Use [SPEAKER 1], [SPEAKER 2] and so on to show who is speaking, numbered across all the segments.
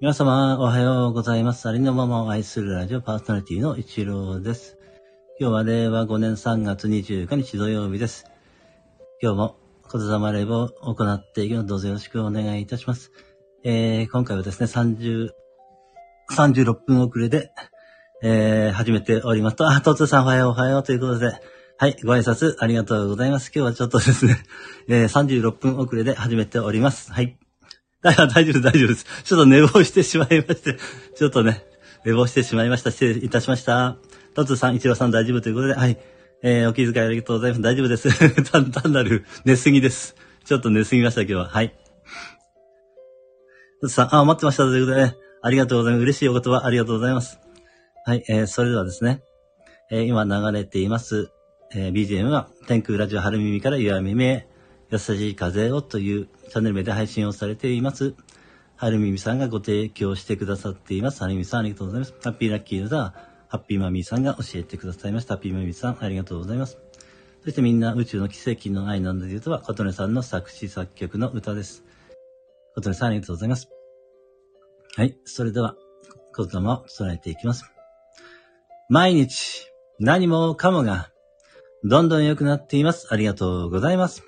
[SPEAKER 1] 皆様、おはようございます。ありのままを愛するラジオパーソナリティの一郎です。今日は令和5年3月25日土曜日です。今日も言霊レイブを行っていきます。どうぞよろしくお願いいたします。えー、今回はですね、30、36分遅れで、えー、始めておりますと、あ、トツさんおはようおはようということで、はい、ご挨拶ありがとうございます。今日はちょっとですね、えー、36分遅れで始めております。はい。大丈夫、大丈夫、大丈夫です。ちょっと寝坊してしまいまして、ちょっとね、寝坊してしまいました。失礼いたしました。トツさん、イチローさん大丈夫ということで、はい。えー、お気遣いありがとうございます。大丈夫です。単なる寝すぎです。ちょっと寝すぎました、今日は。はい。トツさん、あ、待ってましたということで、ね、ありがとうございます。嬉しいお言葉ありがとうございます。はい、えー、それではですね、えー、今流れています、えー、BGM は、天空ラジオ春耳から岩耳へ、優しい風をというチャンネル名で配信をされています。春耳さんがご提供してくださっています。春耳さんありがとうございます。ハッピーラッキーのザハッピーマミーさんが教えてくださいました。ハッピーマミーさんありがとうございます。そしてみんな宇宙の奇跡の愛なんだというとは、琴音さんの作詞作曲の歌です。琴音さんありがとうございます。はい。それでは、言霊を伝えていきます。毎日、何もかもが、どんどん良くなっています。ありがとうございます。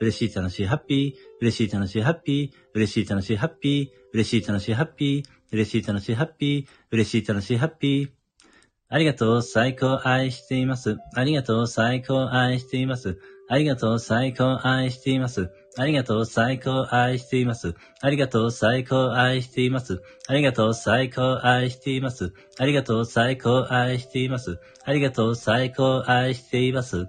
[SPEAKER 1] 嬉しい、楽しい、ハッピー。嬉しい、楽しい、ハッピー。嬉しい、楽しい、ハッピー。嬉しい、楽しい、ハッピー。嬉しい、楽しい、ハッピー。嬉しい、楽しい、ハッピー。ありがとう、最高、愛しています。ありがとう、最高、愛しています。ありがとう、最高、愛しています。ありがとう、最高、愛しています。ありがとう、最高、愛しています。ありがとう、最高、愛しています。ありがとう、最高、愛しています。ありがとう、最高、愛しています。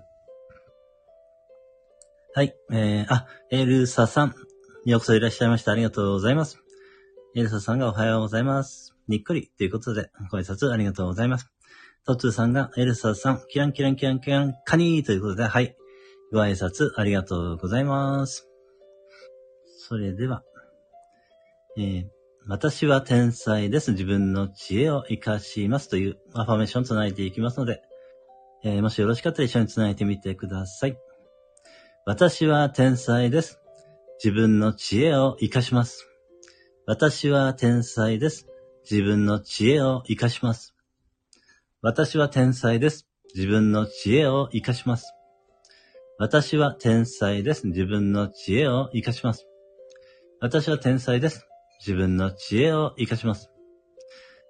[SPEAKER 1] はい、えー、あ、エルサさん。ようこそいらっしゃいました。ありがとうございます。エルサさんがおはようございます。にっくりということで、ご挨拶ありがとうございます。トツーさんが、エルサさん、キランキランキランキラン、カニーということで、はい。ご挨拶ありがとうございます。それでは、えー、私は天才です。自分の知恵を活かしますというアファメーションを唱えていきますので、えー、もしよろしかったら一緒に唱えてみてください。私は天才です。自分の知恵を活かします。私は天才です。自分の知恵を活かします。私は天才です。自分の知恵を活かします。私は天才です。自分の知恵を活かします。私は天才です。自分の知恵を活かします。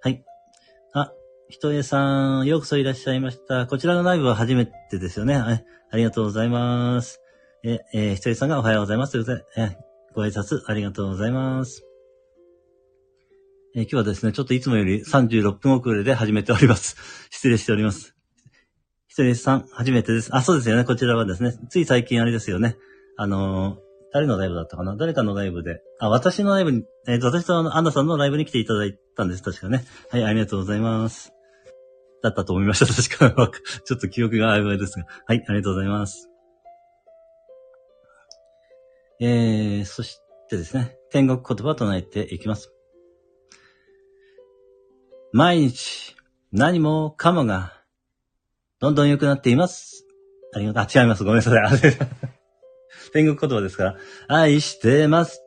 [SPEAKER 1] はい。あ、ひとえさん、ようこそいらっしゃいました。こちらのライブは初めてですよね。はい。ありがとうございます。え、えー、ひとえさんがおはようございます。ということで、え、ご挨拶ありがとうございます。えー、今日はですね、ちょっといつもより36分遅れで始めております。失礼しております。ひとりさん、初めてです。あ、そうですよね。こちらはですね、つい最近あれですよね。あのー、誰のライブだったかな？誰かのライブで。あ、私のライブに、えっ、ー、と、私とあのアンナさんのライブに来ていただいたんです。確かね。はい、ありがとうございます。だったと思いました。確か。ちょっと記憶が曖昧ですが。はい、ありがとうございます。えー、そしてですね、天国言葉を唱えていきます。毎日、何もかもが、どんどん良くなっています。ありがとう。あ、違います。ごめんなさい。天国言葉ですから。愛してます。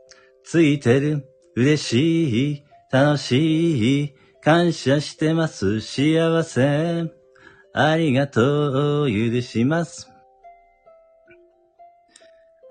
[SPEAKER 1] ついてる。嬉しい。楽しい。感謝してます。幸せ。ありがとう。許します。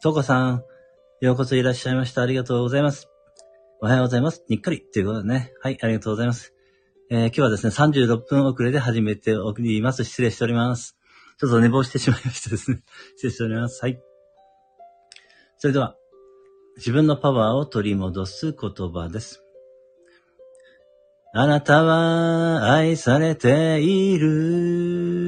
[SPEAKER 1] とこさん、ようこそいらっしゃいました。ありがとうございます。おはようございます。にっかり。ということでね。はい、ありがとうございます。えー今日はですね、36分遅れで始めております。失礼しております。ちょっと寝坊してしまいましたですね。失礼しております。はい。それでは、自分のパワーを取り戻す言葉です。あなたは愛されている。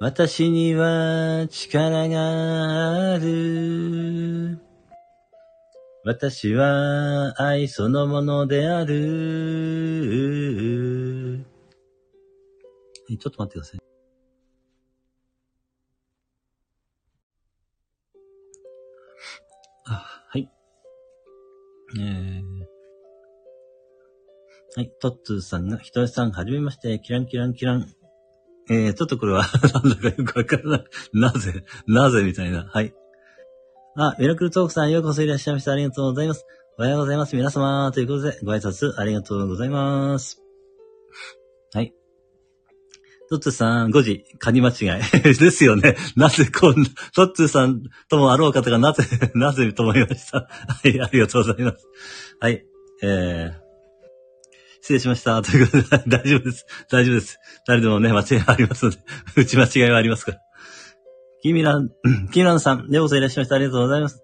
[SPEAKER 1] 私には力がある。私は愛そのものである。ちょっと待ってください。あ、はい。えー、はい、トッツーさんが、ひとりさん、はじめまして、キランキランキラン。えー、ちょっとこれは、なんだかよくわからない。なぜ、なぜみたいな。はい。あ、ミラクルトークさん、ようこそいらっしゃいました。ありがとうございます。おはようございます。皆様。ということで、ご挨拶ありがとうございます。はい。トッツーさん、5時、カニ間違い。ですよね。なぜこんな、トッツーさんともあろう方がなぜ、なぜと思いました。はい、ありがとうございます。はい。えー、失礼しました。ということで、大丈夫です。大丈夫です。誰でもね、間違いはありますので、うち間違いはありますから。キミラン、キミランさん、ようこそいらっしゃいました。ありがとうございます。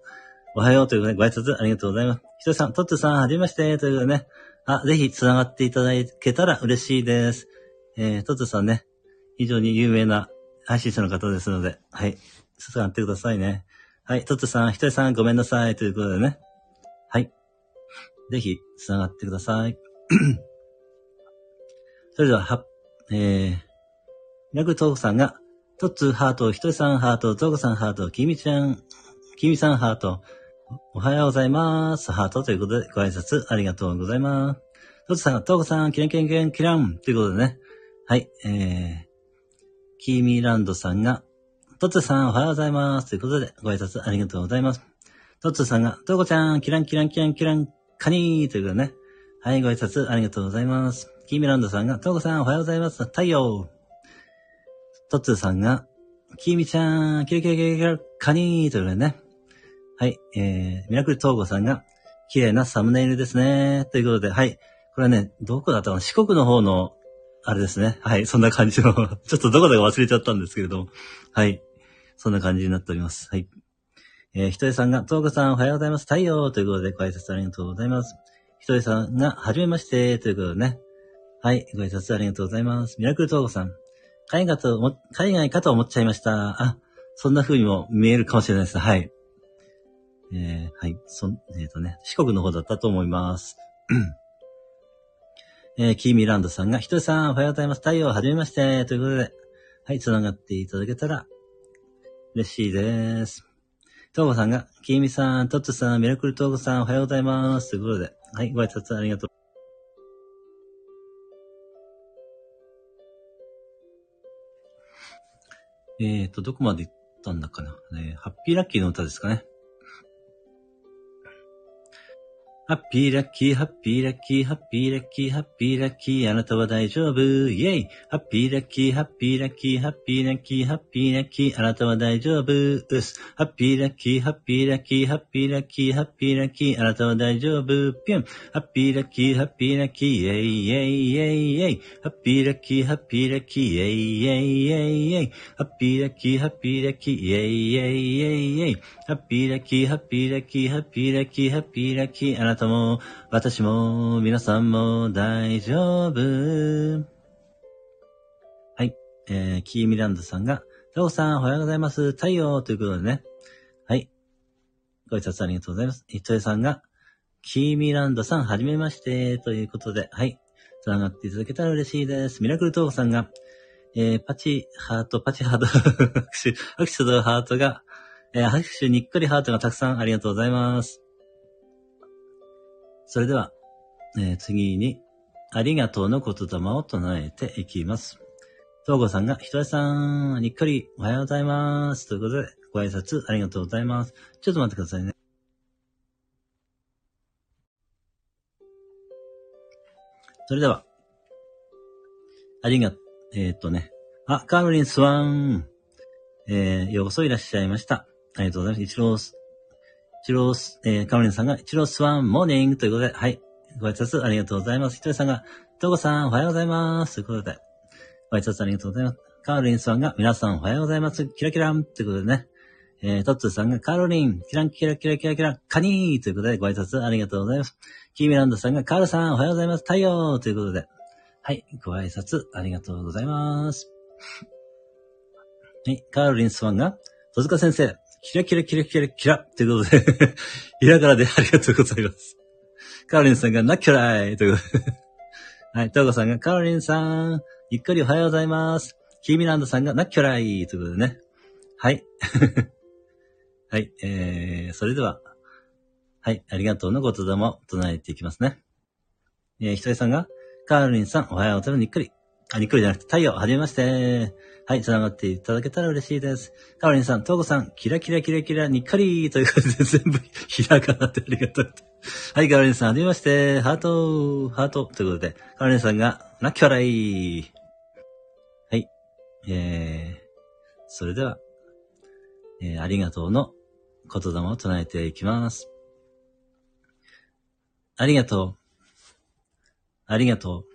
[SPEAKER 1] おはようということで、ご挨拶ありがとうございます。ひとりさん、トッツさん、はじめまして。ということでね、あ、ぜひ繋がっていただけたら嬉しいです。えー、トッツさんね、非常に有名な配信者の方ですので、はい。繋がってくださいね。はい、トッツさん、ひとりさん、ごめんなさい。ということでね、はい。ぜひ、繋がってください。それでは、は、えー、ラクルトークさんが、トッツーハート、ひとりさんハート、トークさんハート、きみちゃん、きみさんハート、おはようございます。ハートということで、ご挨拶ありがとうございます。トッツーさんが、トークさん、キランキランキランキランということでね、はい、えー、キーミーランドさんが、トッツーさん、おはようございます。ということで、ご挨拶ありがとうございます。トッツーさんが、トーコちゃん、キランキランキランキラン、カニーということでね、はい、ご挨拶ありがとうございます。キーミランドさんが、トーコさん、おはようございます。太陽。トッツーさんが、キーミちゃん、キラキラキラキラ、カニーということでね。はい、えー、ミラクルトーゴさんが、綺麗なサムネイルですね。ということで、はい。これはね、どこだったかな？四国の方の、あれですね。はい、そんな感じの、ちょっとどこだか忘れちゃったんですけれども。はい。そんな感じになっております。はい。えー、ひとりさんが、トーゴさんおはようございます。太陽ということで、ご挨拶ありがとうございます。ひとりさんが、はじめまして、ということでね。はい、ご挨拶ありがとうございます。ミラクルトーゴさん。海外と思、海外かと思っちゃいました。あ、そんな風にも見えるかもしれないです。はい。えー、はい。そ、えっ、とね、四国の方だったと思います。えー、キーミランドさんが、ひとりさん、おはようございます。太陽、はじめまして。ということで、はい、繋がっていただけたら、嬉しいです。トーゴさんが、キーミさん、トッツさん、ミラクルトーゴさん、おはようございます。ということで、はい、ご挨拶ありがとう。えーと、どこまで行ったんだかな。えーハッピーラッキーの歌ですかね。ハッピーラッキー、ハッピーラッキー、ハッピーラッキー、ハッピーラッキー、あなたは大丈夫、イェイハッピーラッキー、ハッピーラッキー、ハッピーラッキー、ハッピーラッキー、あなたは大丈夫、うす。ハッピーラッキー、ハッピーラッキー、ハッピーラッキー、ハッピーラッキー、あなたは大丈夫、ぴゅん。ハッピーラッキー、ハッピーラッキー、イェイイェイイェイイェイ。ハッピーラッキー、ハッピーラッキー、イェイイェイイェイイェイ。ハッピーラッキー、ハッピーラッキー、イェイイェイイェイイェイ。ハッピーラッキー、ハッピーラッキー、ハッピーラッキー、ハッピーラッキー、あなたも、私も、皆さんも大丈夫。はい。えー、キーミランドさんが、タオさん、おはようございます。太陽ということでね。はい。ご挨拶ありがとうございます。糸江さんが、キーミランドさん、はじめまして、ということで、はい。繋がっていただけたら嬉しいです。ミラクルトークさんが、えー、パチ、ハート、パチハート、拍手、拍手とハートが、えー、拍手にっこりハートがたくさんありがとうございます。それでは、えー次に、ありがとうの言霊を唱えていきます。東郷さんが、ひとえさん、にっこり、おはようございます。ということで、ご挨拶ありがとうございます。ちょっと待ってくださいね。それでは、ありが、えーっとね。あ、カーロリンスワン。えー、ようこそいらっしゃいました。ありがとうございます。一郎す、一郎す、えー、カロリンさんが、一郎スワンモーニングということで、はい。ご挨拶ありがとうございます。ひとりさんが、とうこさんおはようございます。ということで、ご挨拶ありがとうございます。カロリンさんが、皆さんおはようございます。キラキランということでね。えー、トッツーさんが、カロリン、キランキラキラキラキラ、カニーということで、ご挨拶ありがとうございます。キーミランドさんが、カールさんおはようございます。太陽ということで、はい。ご挨拶ありがとうございます。はい。カールリンスワンが、戸塚先生、キラキラキラキラキラということで、ひらがなでありがとうございます。カーリンさんが、ナッキュライということで、はい。トーゴさんが、カーリンさん、ゆっくりおはようございます。キーミランドさんが、ナッキュライということでね。はい。はい。えー、それでは、はい。ありがとうの言霊を唱えていきますね。えー、ひとりさんが、カーリンさん、おはようございます。にっくり。あ、にっくりじゃなくて、太陽、はじめまして。はい、繋がっていただけたら嬉しいです。カールリンさん、トーゴさん、キラキラキラキラ、にっかりということで、全部、ひらがなでありがとう。はい、カールリンさん、はじめまして。ハート、ハート、ということで、カールリンさんが、ラッキョライ。はい。えー、それでは、えー、ありがとうの言霊を唱えていきます。ありがとう。ありがとう。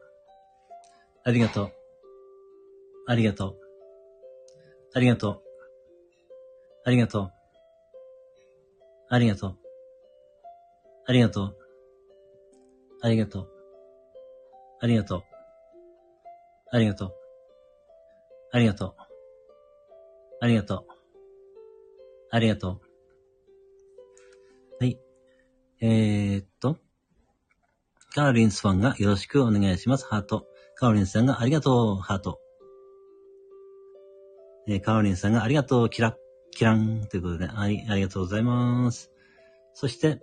[SPEAKER 1] ありがとう。ありがとう。ありがとう。ありがとう。ありがとう。ありがとう。ありがとう。ありがとう。ありがとう。ありがとう。ありがとう。ありがとう。はい。えー、っと。カーリンスファンがよろしくお願いします。ハート。カーリンさんがありがとう。ハート。えー、カーリンさんがありがとう。キラッ、キラン。ということで、あり、ありがとうございます。そして、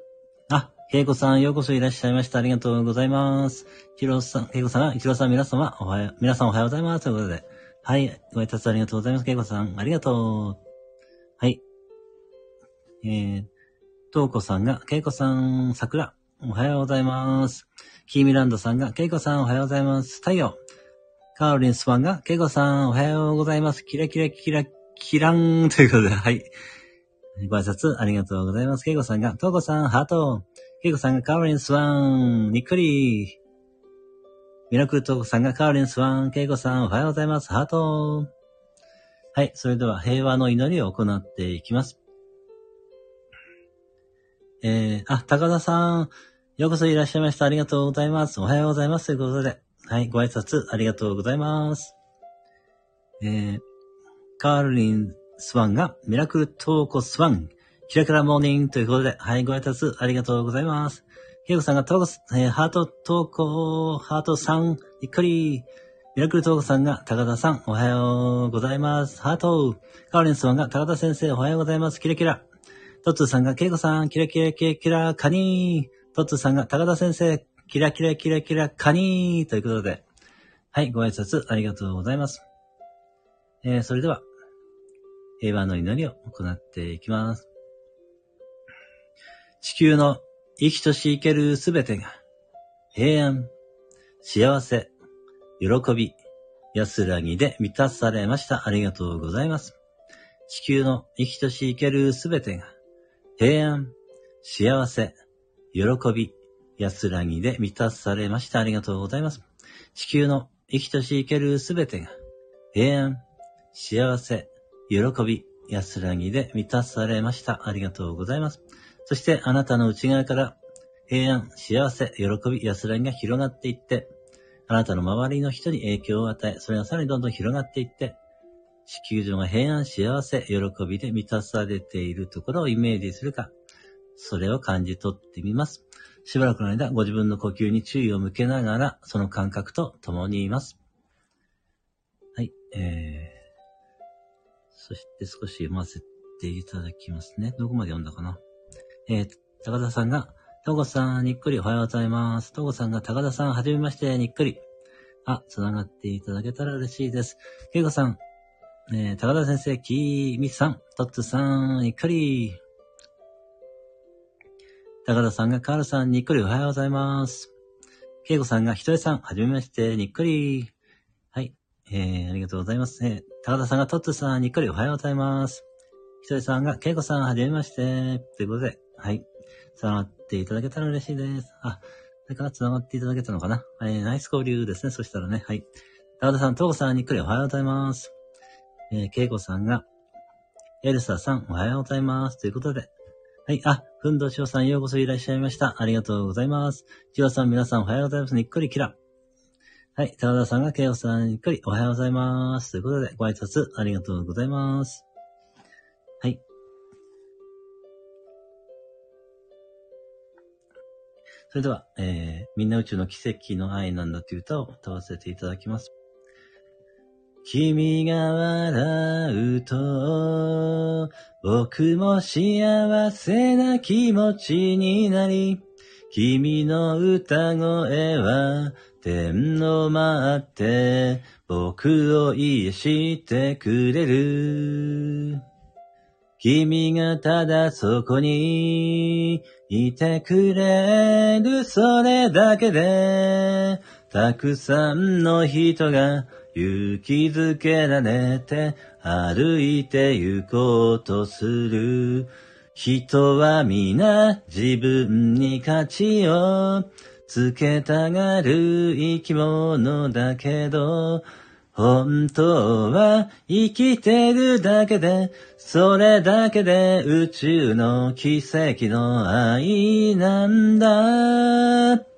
[SPEAKER 1] あ、ケイコさん、ようこそいらっしゃいました。ありがとうございます。ヒロさん、ケイコさんが、ヒロさん、皆様、おはよう、皆さんおはようございます。ということで、はい、ご挨拶ありがとうございます。ケイコさん、ありがとう。はい。えー、トウコさんが、ケイコさん、桜、おはようございます。キーミランドさんが、ケイコさん、おはようございます。太陽。カーリンスファンが、ケイコさん、おはようございます。キラキラキラ、キランということで、はい。ご挨拶ありがとうございます。ケイコさんが、トウコさん、ハート。ケイコさんが、カーリンスワン、にっくり。ミラクルトウコさんが、カーリンスワン、ケイコさん、おはようございます。ハート。はい。それでは、平和の祈りを行っていきます。えー、あ、高田さん、ようこそいらっしゃいました。ありがとうございます。おはようございます。ということで、はい、ご挨拶ありがとうございます。えー、カールリンスワンがミラクルトーコスワン、キラキラモーニングということで、はい、ご挨拶ありがとうございます。ケイコさんがトーコス、えー、ハートトーコ、ハートさん、びっくり。ミラクルトーコさんが高田さん、おはようございます。ハート。カールリンスワンが高田先生、おはようございます。キラキラ。トッツーさんがケイコさん、キラキラキラキラ、カニー。トッツーさんが高田先生、キラキラキラキラ、カニー。ということで、はい、ご挨拶ありがとうございます。えー、それでは、平和の祈りを行っていきます。地球の生きとし生けるすべてが、平安、幸せ、喜び、安らぎで満たされました。ありがとうございます。地球の生きとし生けるすべてが、平安、幸せ、喜び、安らぎで満たされました。ありがとうございます。地球の生きとし生けるすべてが、平安、幸せ、喜び、安らぎで満たされました。ありがとうございます。そしてあなたの内側から平安、幸せ、喜び、安らぎが広がっていって、あなたの周りの人に影響を与え、それがさらにどんどん広がっていって、地球上が平安、幸せ、喜びで満たされているところをイメージするか、それを感じ取ってみます。しばらくの間、ご自分の呼吸に注意を向けながら、その感覚と共にいます。はい、えー、そして少し読ませていただきますね。どこまで読んだかな？えー、高田さんが、トゴさん、にっくりおはようございます。トゴさんが、高田さん、はじめまして、にっくり。あ、つながっていただけたら嬉しいです。ケイコさん、えー、高田先生、キーミさん、トッツさん、にっくり。高田さんが、カールさん、にっくりおはようございます。ケイコさんが、ひとえさん、はじめまして、にっくり。はい、えー、ありがとうございます。えー、高田さんが、トッツさん、にっくりおはようございます。ひとえさんが、ケイコさん、はじめまして。ということで、はい。繋がっていただけたら嬉しいです。あ、それから繋がっていただけたのかなえー、ナイス交流ですね。そしたらね、はい。高田さん、トーコさん、にっくりおはようございます。えー、ケイコさんが、エルサさん、おはようございます。ということで、はい。あ、ふんどしおさん、ようこそいらっしゃいました。ありがとうございます。ジワさん、皆さん、おはようございます。にっくりキラ。はい。高田さんが、ケイコさん、にっくりおはようございます。ということで、ご挨拶、ありがとうございます。はい。それでは、えー、みんな宇宙の奇跡の愛なんだという歌を歌わせていただきます。君が笑うと、僕も幸せな気持ちになり、君の歌声は天を待って、僕を癒してくれる。君がただそこにいてくれるそれだけで、たくさんの人が勇気づけられて歩いて行こうとする。人は皆自分に価値をつけたがる生き物だけど、本当は生きてるだけで、それだけで宇宙の奇跡の愛なんだ。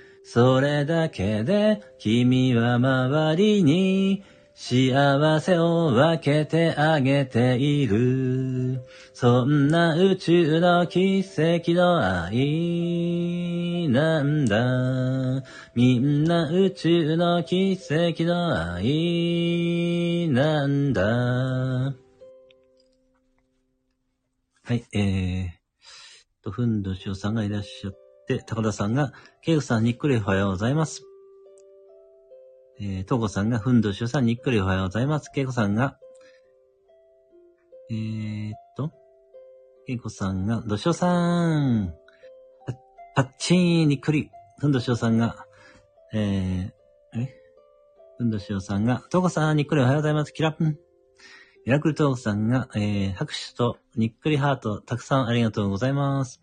[SPEAKER 1] それだけで君は周りに幸せを分けてあげている。そんな宇宙の奇跡の愛なんだ。みんな宇宙の奇跡の愛なんだ。はい、えー、と、ふんどしおさんがいらっしゃって、高田さんが、ケイグさんにっくりおはようございます。えー、トコさんが、ふんどしおさんにっくりおはようございます。ケイコさんが、えーっと、ケイコさんが、どしおさん、パッチーにっくり、ふんどしおさんが、えー、え？ふんどしおさんが、トコさんにっくりおはようございます。キラッン。ミラクルトークさんが、えー、拍手とにっくりハート、たくさんありがとうございます。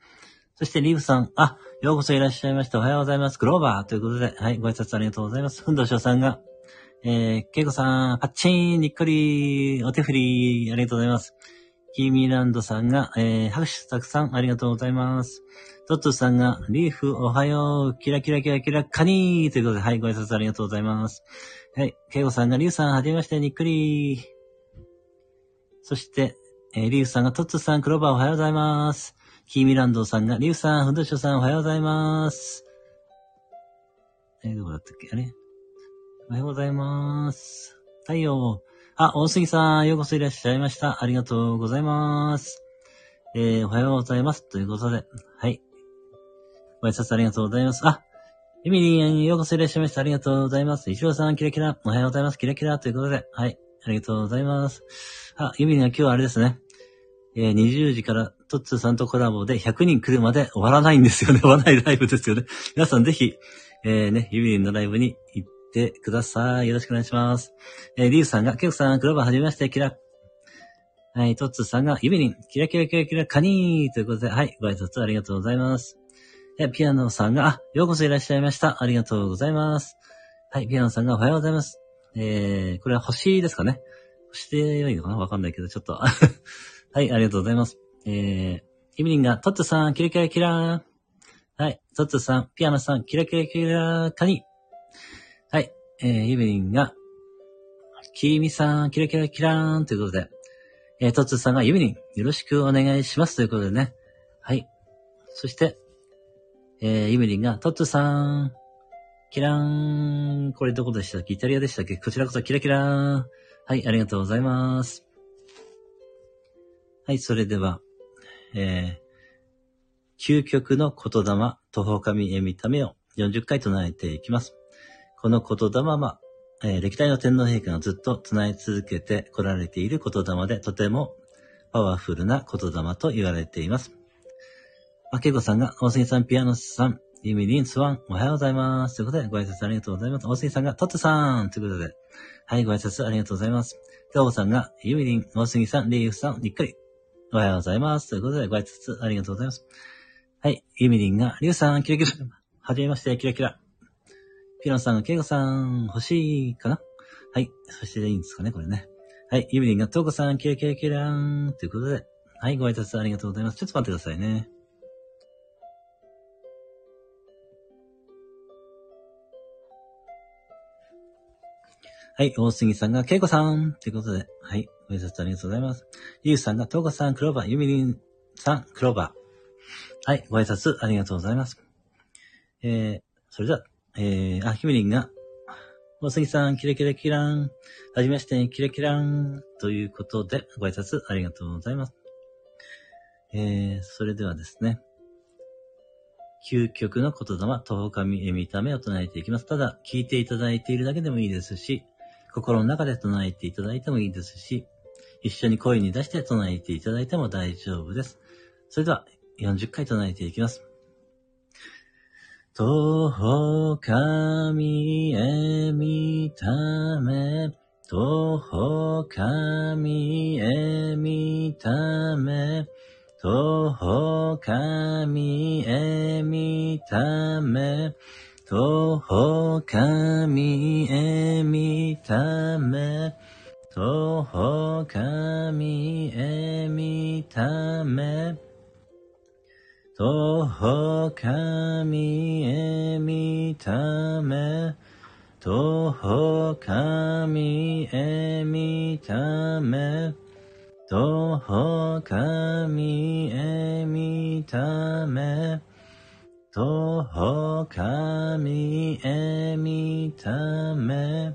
[SPEAKER 1] そして、リーブさん、あ、ようこそいらっしゃいました。おはようございます。グローバーということで、はい、ご挨拶ありがとうございます。ふんどしょうさんが、えー、ケイコさん、パッチーン、にっくり、お手振り、ありがとうございます。キーミーランドさんが、えー、拍手たくさんありがとうございます。トットさんが、リーフ、おはよう、キラキラキラキラ、カニーということで、はい、ご挨拶ありがとうございます。はい、ケイコさんが、リュウさん、はじめまして、にっくり。そして、えー、リュウさんが、トッツさん、クローバーおはようございます。キーミランドさんが、リュウさん、フンドショさん、おはようございます。え、どこだったっけ？あれ？おはようございます。太陽。あ、大杉さん、ようこそいらっしゃいました。ありがとうございます。えー、おはようございます。ということで、はい。ご挨拶ありがとうございます。あ、エミリーン、ようこそいらっしゃいました。ありがとうございます。石尾さん、キラキラ。おはようございます。キラキラ。ということで、はい。ありがとうございます。あ、エミリーンは今日はあれですね。えー、20時からトッツーさんとコラボで100人来るまで終わらないんですよね。終わらないライブですよね。皆さんぜひ、えー、ね、ユミリンのライブに行ってください。よろしくお願いします。えー、リーフさんが、ケイコさん、クローバーはじめまして、キラ。はい、トッツーさんが、ユビリン、キラキラキラキラ、カニーということで、はい、ご挨拶ありがとうございます。え、ピアノさんが、あ、ようこそいらっしゃいました。ありがとうございます。はい、ピアノさんが、おはようございます。えー、これは星ですかね星で良いのかな？わかんないけど、ちょっと。はい、ありがとうございます。えー、ユビリンが、トッツさん、キラキラキラーはい、トッツさん、ピアノさん、キラキラキラ、カニはい、えー、ユビリンが、キミさん、キラキラキラーンということで、えー、トッツさんがユビリン、よろしくお願いしますということでね。はい。そして、えー、ユビリンが、トッツさん、キラーン、これどこでしたっけ？イタリアでしたっけ？こちらこそキラキラーン。はい、ありがとうございます。はい、それでは、えー、究極の言霊、徒歩神へ見た目を40回唱えていきます。この言霊は、えー歴代の天皇陛下がずっと唱え続けて来られている言霊で、とてもパワフルな言霊と言われています。あけこさんが、大杉さん、ピアノさん、ユミリン、スワン、おはようございます。ということで、ご挨拶ありがとうございます。大杉さんが、トッツさんということで、はい、ご挨拶ありがとうございます。テオさんが、ユミリン、大杉さん、リーフさん、にっくり、おはようございます。ということで、ご挨拶ありがとうございます。はい、ゆみりんが、りゅうさん、キラキラ、はじめまして、キラキラ。ピロンさんが、ケイゴさん、欲しいかな？はい。そしていいんですかね、これね。はい。ゆみりんが、とうこさん、キラキラキラーンということで。はい。ご挨拶ありがとうございます。ちょっと待ってくださいね。はい。大杉さんが、ケイコさんということで。はい。ご挨拶ありがとうございます。ユウさんが、トウコさん、クローバー。ユミリンさん、クローバー。はい。ご挨拶ありがとうございます。えー、それでは、えー、あ、ユミリンが、大杉さん、キラキラキラン。はじめまして、キラキラン。ということで、ご挨拶ありがとうございます。えー、それではですね。究極の言霊、徒歩神へ見た目を唱えていきます。ただ、聞いていただいているだけでもいいですし、心の中で唱えていただいてもいいですし、一緒に声に出して唱えていただいても大丈夫です。それでは、40回唱えていきます。徒歩神へ見た目、徒歩神へ見た目、徒歩神へ見た目、徒歩神へ見た目、徒歩神へ見た目、徒歩神へ見た目、徒歩神へ見た目、徒歩神へ見た目、徒歩神へ見た目、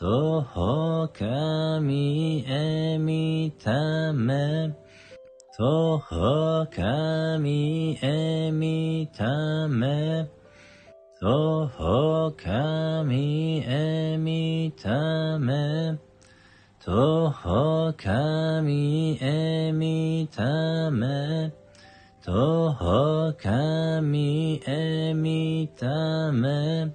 [SPEAKER 1] 徒歩神へ見た目、徒歩神へ見た目、徒歩神へ見た目、徒歩神へ見た目、徒歩神へ見た目、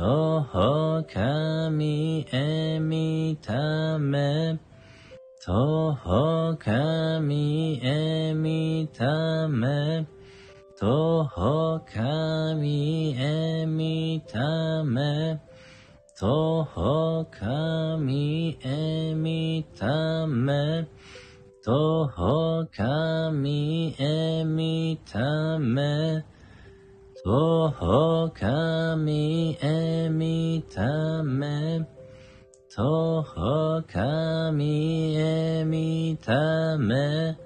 [SPEAKER 1] とほかみえみため。とほかみえみため。とほかみえみため。とほかみえみため。とほかみえみため。かみえみためほほかみえみため、とほかみえみため、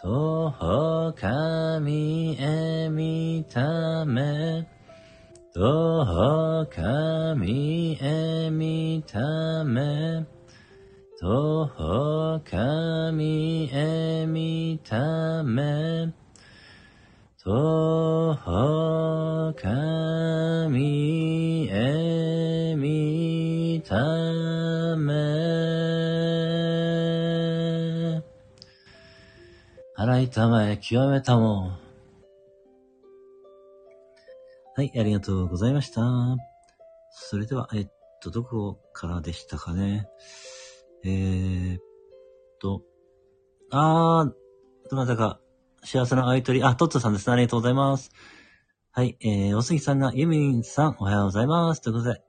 [SPEAKER 1] とほかみえみため、とほかみえみため、と、ほ、かみ、え、みため、とほかみえみため。洗いたまえ、極めたも。はい、ありがとうございました。それでは、えっと、どこからでしたかね。えー、っと、あー、どなたか、幸せの相取り、あ、トッツさんですね。ありがとうございます。はい、えー、おすぎさんが、ユミリンさん、おはようございます。ということで、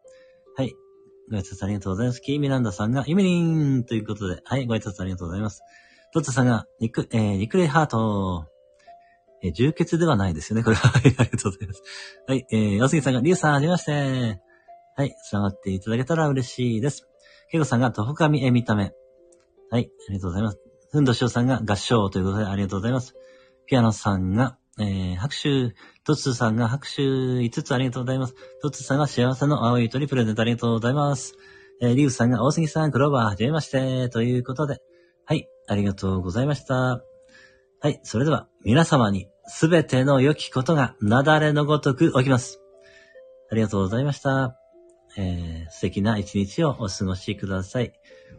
[SPEAKER 1] はい、ご挨拶ありがとうございます。キーミランダさんが、ユミリンということで、はい、ご挨拶ありがとうございます。トッツさんが、ニク、えー、ニクレイハート。えー、重血ではないですよね、これは。はい、ありがとうございます。はい、えー、おすぎさんが、リュウさん、はじめまして。はい、繋がっていただけたら嬉しいです。ケイコさんが、とほかみえ見た目。はい、ありがとうございます。ふんどしおさんが合唱ということでありがとうございます。ピアノさんが、えー、拍手、トツさんが拍手5つありがとうございます。トツさんが幸せの青い鳥プレゼントありがとうございます。えー、リュウさんが大杉さん、クローバー、はじめまして、ということで、はい、ありがとうございました。はい、それでは、皆様に、すべての良きことが、なだれのごとく起きます。ありがとうございました。えー、素敵な一日をお過ごしください。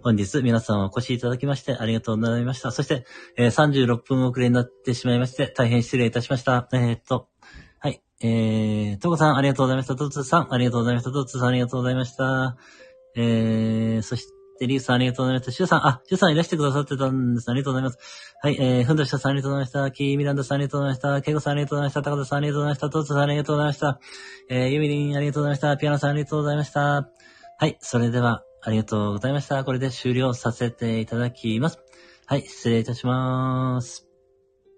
[SPEAKER 1] 本日皆さんお越しいただきましてありがとうございました。そして、えー36分遅れになってしまいまして、大変失礼いたしました。えーっと、はい、えー、トコさんありがとうございました。トツさんありがとうございました。トツさんありがとうございました。えー、そして、リュウさんありがとうございました。シュウさん、あ、シュウさんいらしてくださってたんです。ありがとうございます。はい、えー、ふんどしさんありがとうございました。キーミランダさんありがとうございました。ケイゴさんありがとうございました。高田さんありがとうございました。トツさんありがとうございました。えー、ユミリンありがとうございました。ピアノさんありがとうございました。はい、それでは、ありがとうございました。これで終了させていただきます。はい、失礼いたします。